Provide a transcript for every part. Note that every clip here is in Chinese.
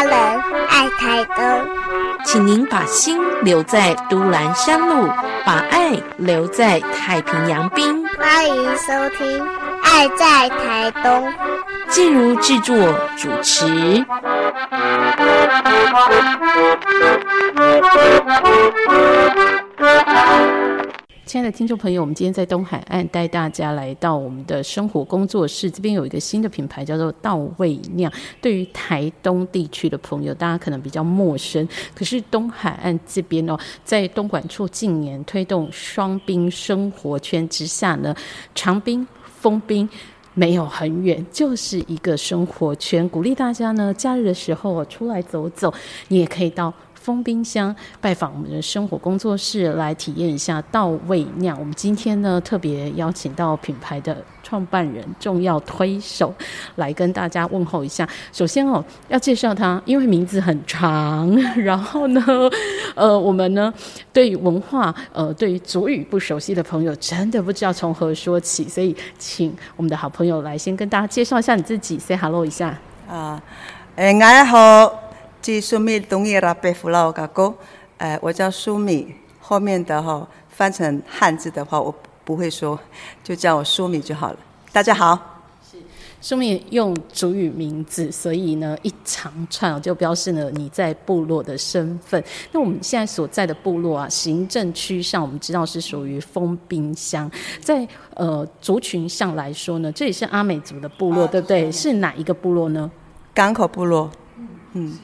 家人，爱台东。请您把心留在都兰山路，把爱留在太平洋滨。欢迎收听《爱在台东》。静茹制作主持。亲爱的听众朋友，我们今天在东海岸带大家来到我们的生活工作室，这边有一个新的品牌叫做稻味酿。对于台东地区的朋友，大家可能比较陌生，可是东海岸这边哦，在东莞处近年推动双冰生活圈之下呢，长滨、丰滨没有很远，就是一个生活圈，鼓励大家呢，假日的时候出来走走，你也可以到。封冰箱拜访我们的生活工作室，来体验一下稻味酿。我们今天呢特别邀请到品牌的创办人、重要推手来跟大家问候一下。首先哦，要介绍他，因为名字很长。然后呢，呃，我们呢对于文化，呃，对于祖语不熟悉的朋友，真的不知道从何说起。所以，请我们的好朋友来先跟大家介绍一下你自己，say hello 一下。啊，哎，大家好。即苏米东耶拉贝弗劳嘎哥，哎，我叫苏米，后面的哈翻成汉字的话，我不会说，就叫我苏米就好了。大家好，是苏米用主语名字，所以呢一长串就标示了你在部落的身份。那我们现在所在的部落啊，行政区上我们知道是属于封冰乡，在呃族群上来说呢，这里是阿美族的部落，对不对？是哪一个部落呢？港口部落，嗯。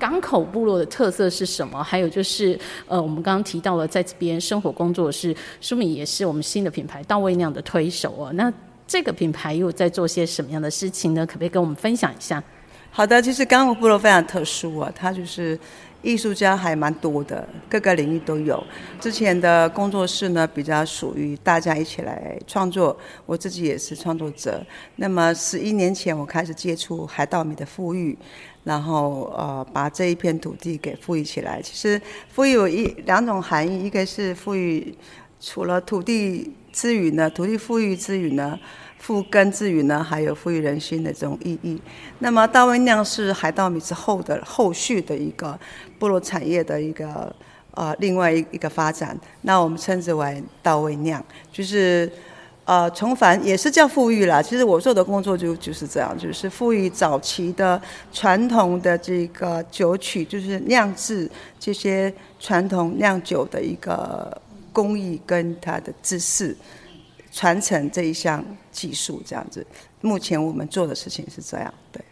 港口部落的特色是什么？还有就是，呃，我们刚刚提到了在这边生活工作是舒敏，也是我们新的品牌到位那样的推手哦。那这个品牌又在做些什么样的事情呢？可不可以跟我们分享一下？好的，其实港口部落非常特殊啊，它就是艺术家还蛮多的，各个领域都有。之前的工作室呢，比较属于大家一起来创作，我自己也是创作者。那么十一年前，我开始接触海稻米的富裕。然后呃，把这一片土地给富裕起来。其实富裕有一两种含义，一个是富裕，除了土地之余呢，土地富裕之余呢，复耕之余呢，还有富裕人心的这种意义。那么大卫酿是海稻米之后的后续的一个部落产业的一个呃另外一一个发展。那我们称之为稻味酿，就是。呃，重返也是叫富裕啦。其实我做的工作就就是这样，就是富裕早期的传统的这个酒曲，就是酿制这些传统酿酒的一个工艺跟它的知识传承这一项技术，这样子。目前我们做的事情是这样，对，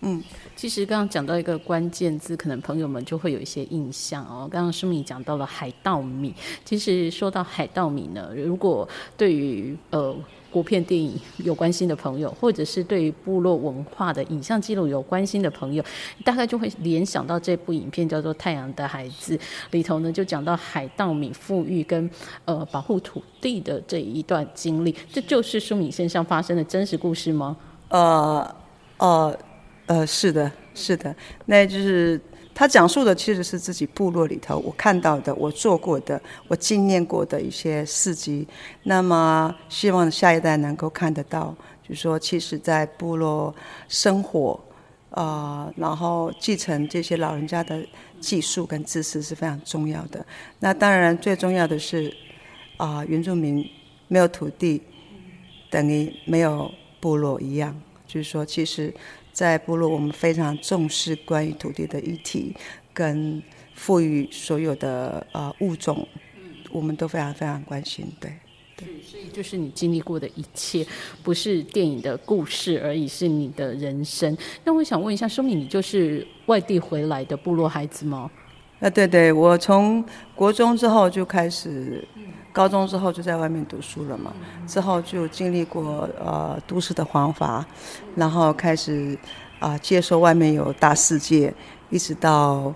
嗯。其实刚刚讲到一个关键字，可能朋友们就会有一些印象哦。刚刚舒米讲到了海稻米，其实说到海稻米呢，如果对于呃国片电影有关心的朋友，或者是对于部落文化的影像记录有关心的朋友，大概就会联想到这部影片叫做《太阳的孩子》里头呢，就讲到海稻米富裕跟呃保护土地的这一段经历，这就是舒米身上发生的真实故事吗？呃呃。呃，是的，是的，那就是他讲述的其实是自己部落里头我看到的、我做过的、我经验过的一些事迹。那么，希望下一代能够看得到，就是说，其实，在部落生活，啊，然后继承这些老人家的技术跟知识是非常重要的。那当然，最重要的是，啊，原住民没有土地，等于没有部落一样。就是说，其实。在部落，我们非常重视关于土地的议题，跟赋予所有的呃物种，我们都非常非常关心。对，对，所以就是你经历过的一切，不是电影的故事而已，是你的人生。那我想问一下，说明你就是外地回来的部落孩子吗？啊，对对，我从国中之后就开始。高中之后就在外面读书了嘛，之后就经历过呃都市的黄法，然后开始啊接受外面有大世界，一直到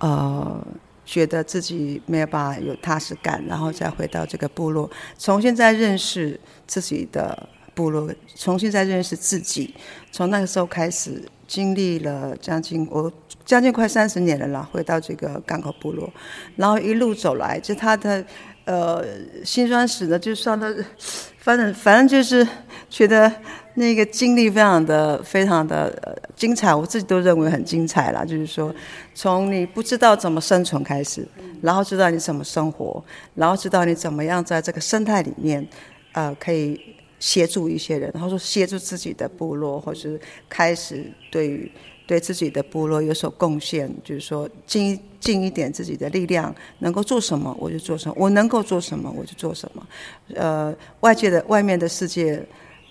呃觉得自己没有办法有踏实感，然后再回到这个部落，重新再认识自己的部落，重新再认识自己。从那个时候开始，经历了将近我将近快三十年了啦，回到这个港口部落，然后一路走来，就他的。呃，辛酸史呢，就算到，反正反正就是觉得那个经历非常的非常的呃精彩，我自己都认为很精彩啦。就是说，从你不知道怎么生存开始，然后知道你怎么生活，然后知道你怎么样在这个生态里面，呃，可以协助一些人，然后说协助自己的部落，或者是开始对于对自己的部落有所贡献，就是说尽尽一点自己的力量，能够做什么我就做什么，我能够做什么我就做什么。呃，外界的外面的世界。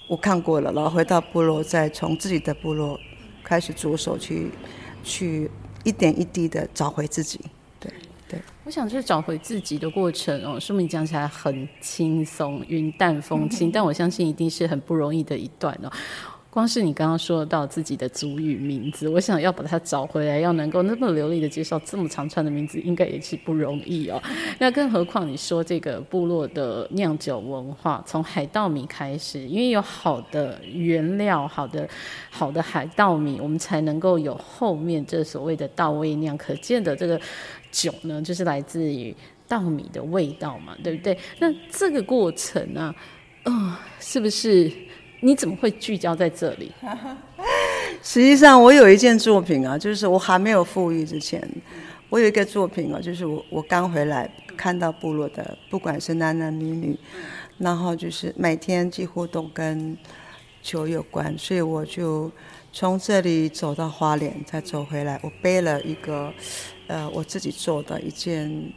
我看过了，然后回到部落，再从自己的部落开始着手去，去一点一滴的找回自己。我想这找回自己的过程哦，说明讲起来很轻松、云淡风轻，但我相信一定是很不容易的一段哦。光是你刚刚说到自己的族语名字，我想要把它找回来，要能够那么流利的介绍这么长串的名字，应该也是不容易哦。那更何况你说这个部落的酿酒文化，从海稻米开始，因为有好的原料、好的好的海稻米，我们才能够有后面这所谓的稻味酿。可见的这个酒呢，就是来自于稻米的味道嘛，对不对？那这个过程啊，嗯，是不是？你怎么会聚焦在这里？实际上，我有一件作品啊，就是我还没有富裕之前，我有一个作品啊，就是我我刚回来看到部落的，不管是男男女女，然后就是每天几乎都跟酒有关，所以我就从这里走到花莲，再走回来，我背了一个呃我自己做的一件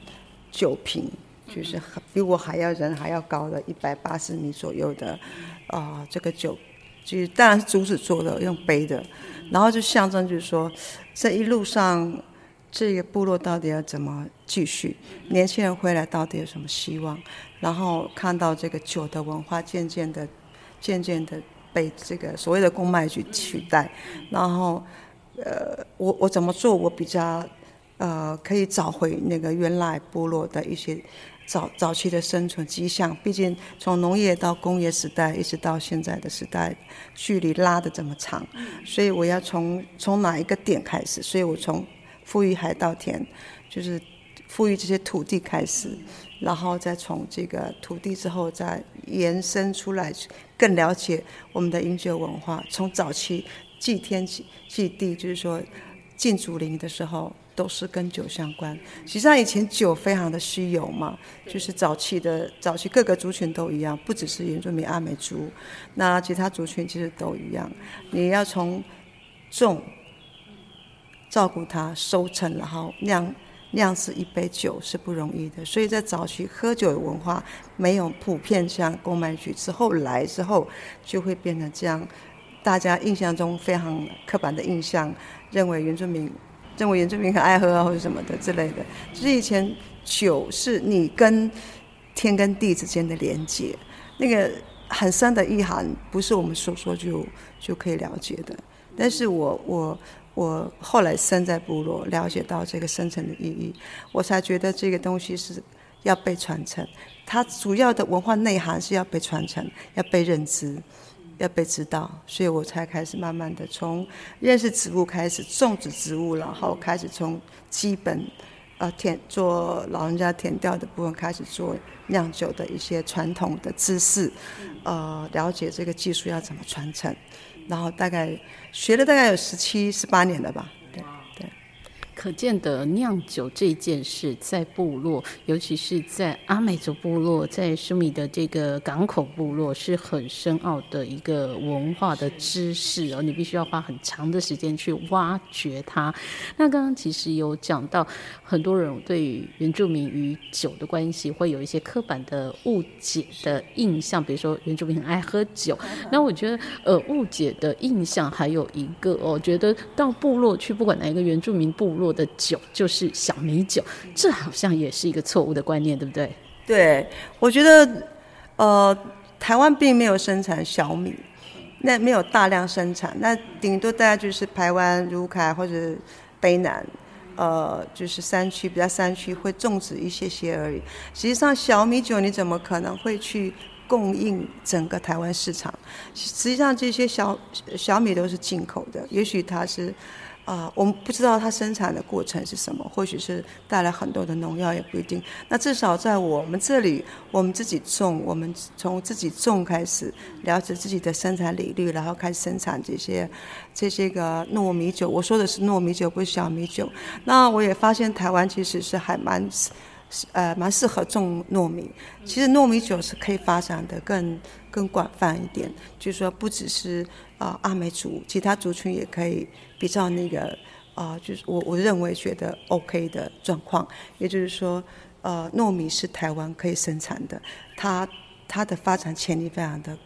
酒瓶，就是比我还要人还要高的一百八十米左右的。啊，这个酒，就是当然是竹子做的，用杯的，然后就象征就是说，这一路上这个部落到底要怎么继续？年轻人回来到底有什么希望？然后看到这个酒的文化渐渐的、渐渐的被这个所谓的公卖去取代，然后呃，我我怎么做？我比较呃，可以找回那个原来部落的一些。早早期的生存迹象，毕竟从农业到工业时代，一直到现在的时代，距离拉的这么长，所以我要从从哪一个点开始？所以我从富裕海稻田，就是富裕这些土地开始，然后再从这个土地之后再延伸出来，更了解我们的饮酒文化。从早期祭天祭祭地，就是说进竹林的时候。都是跟酒相关。实际上，以前酒非常的稀有嘛，就是早期的早期各个族群都一样，不只是原住民阿美族，那其他族群其实都一样。你要从种、照顾它、收成，然后酿酿制一杯酒是不容易的。所以在早期喝酒的文化没有普遍像公卖局之后来之后，就会变成这样，大家印象中非常刻板的印象，认为原住民。认为原住民很爱喝啊，或者什么的之类的。就是以前酒是你跟天跟地之间的连接，那个很深的意涵，不是我们说说就就可以了解的。但是我我我后来生在部落，了解到这个深层的意义，我才觉得这个东西是要被传承。它主要的文化内涵是要被传承，要被认知。要被知道，所以我才开始慢慢的从认识植物开始种植植物，然后开始从基本呃填做老人家填掉的部分开始做酿酒的一些传统的知识，呃，了解这个技术要怎么传承，然后大概学了大概有十七十八年了吧。可见的酿酒这件事，在部落，尤其是在阿美族部落，在苏米的这个港口部落，是很深奥的一个文化的知识哦。你必须要花很长的时间去挖掘它。那刚刚其实有讲到，很多人对于原住民与酒的关系，会有一些刻板的误解的印象，比如说原住民很爱喝酒。那我觉得，呃，误解的印象还有一个哦，觉得到部落去，不管哪一个原住民部落。做的酒就是小米酒，这好像也是一个错误的观念，对不对？对，我觉得，呃，台湾并没有生产小米，那没有大量生产，那顶多大家就是台湾、如凯或者北南，呃，就是山区比较山区会种植一些些而已。实际上，小米酒你怎么可能会去供应整个台湾市场？实际上，这些小小米都是进口的，也许它是。啊，我们不知道它生产的过程是什么，或许是带来很多的农药，也不一定。那至少在我们这里，我们自己种，我们从自己种开始，了解自己的生产理率，然后开始生产这些这些个糯米酒。我说的是糯米酒，不是小米酒。那我也发现台湾其实是还蛮呃蛮适合种糯米。其实糯米酒是可以发展的更更广泛一点，就是说不只是啊阿美族，其他族群也可以。比较那个啊，就是我我认为觉得 OK 的状况，也就是说，呃，糯米是台湾可以生产的，它它的发展潜力非常的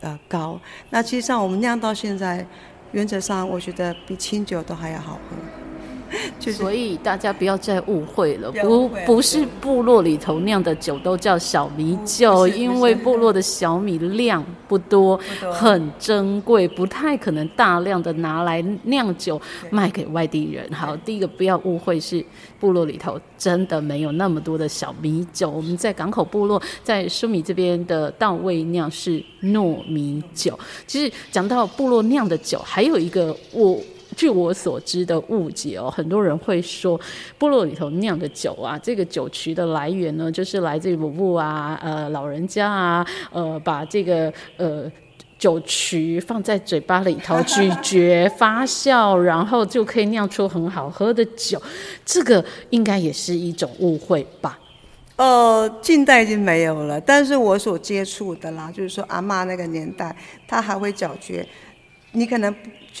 呃高。那其实上我们酿到现在，原则上我觉得比清酒都还要好喝。所以大家不要再误会了，不不是部落里头酿的酒都叫小米酒，因为部落的小米量不多，很珍贵，不太可能大量的拿来酿酒卖给外地人。好，第一个不要误会，是部落里头真的没有那么多的小米酒。我们在港口部落，在苏米这边的稻味酿是糯米酒。其实讲到部落酿的酒，还有一个我。据我所知的误解哦，很多人会说，部落里头酿的酒啊，这个酒曲的来源呢，就是来自于母布啊，呃，老人家啊，呃，把这个呃酒曲放在嘴巴里头咀嚼发酵，然后就可以酿出很好喝的酒。这个应该也是一种误会吧？呃，近代已经没有了，但是我所接触的啦，就是说阿妈那个年代，她还会咀嚼。你可能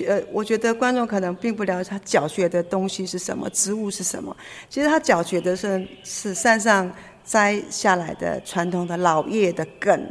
呃，我觉得观众可能并不了解他搅嚼的东西是什么，植物是什么。其实他搅嚼的是是山上摘下来的传统的老叶的梗，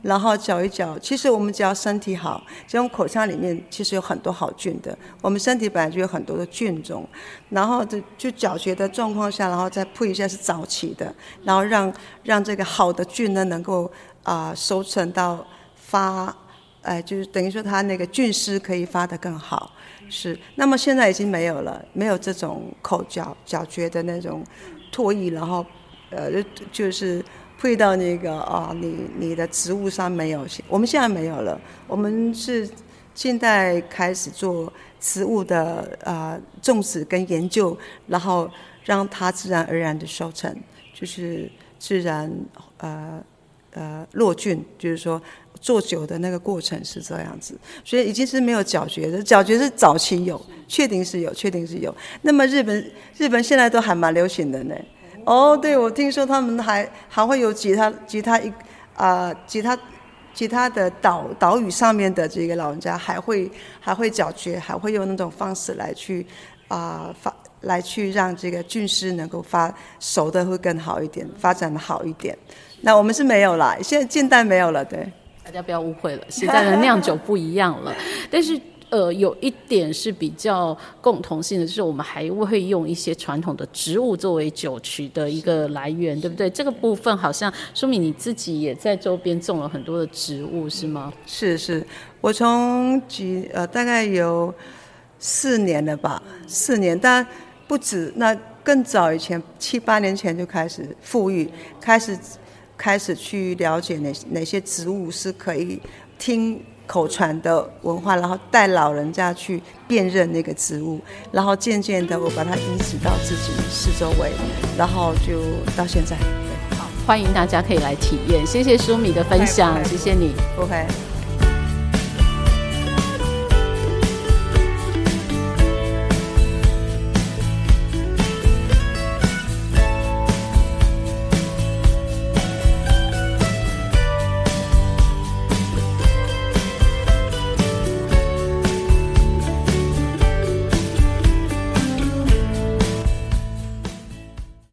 然后搅一搅。其实我们只要身体好，这种口腔里面其实有很多好菌的。我们身体本来就有很多的菌种，然后就就搅嚼的状况下，然后再铺一下是早期的，然后让让这个好的菌呢能够啊收成到发。哎，就是等于说，它那个菌丝可以发得更好，是。那么现在已经没有了，没有这种口嚼嚼嚼的那种唾液，然后呃，就是配到那个啊，你你的植物上没有。我们现在没有了，我们是现在开始做植物的啊种植跟研究，然后让它自然而然的收成，就是自然呃呃落菌，就是说。做酒的那个过程是这样子，所以已经是没有搅嚼的。搅嚼是早期有，确定是有，确定是有。那么日本，日本现在都还蛮流行的呢。哦，对，我听说他们还还会有吉他，吉他一啊，吉他，吉他的岛岛屿上面的这个老人家还会还会搅嚼，还会用那种方式来去啊发来去让这个菌丝能够发熟的会更好一点，发展的好一点。那我们是没有了，现在近代没有了，对。大家不要误会了，现在的酿酒不一样了。但是，呃，有一点是比较共同性的，就是我们还会用一些传统的植物作为酒曲的一个来源，对不对？这个部分好像说明你自己也在周边种了很多的植物，是吗？是是，我从几呃大概有四年了吧，四年，但不止，那更早以前七八年前就开始富裕，开始。开始去了解哪哪些植物是可以听口传的文化，然后带老人家去辨认那个植物，然后渐渐的我把它移植到自己四周围，然后就到现在。好，欢迎大家可以来体验。谢谢舒米的分享，谢谢你。不会。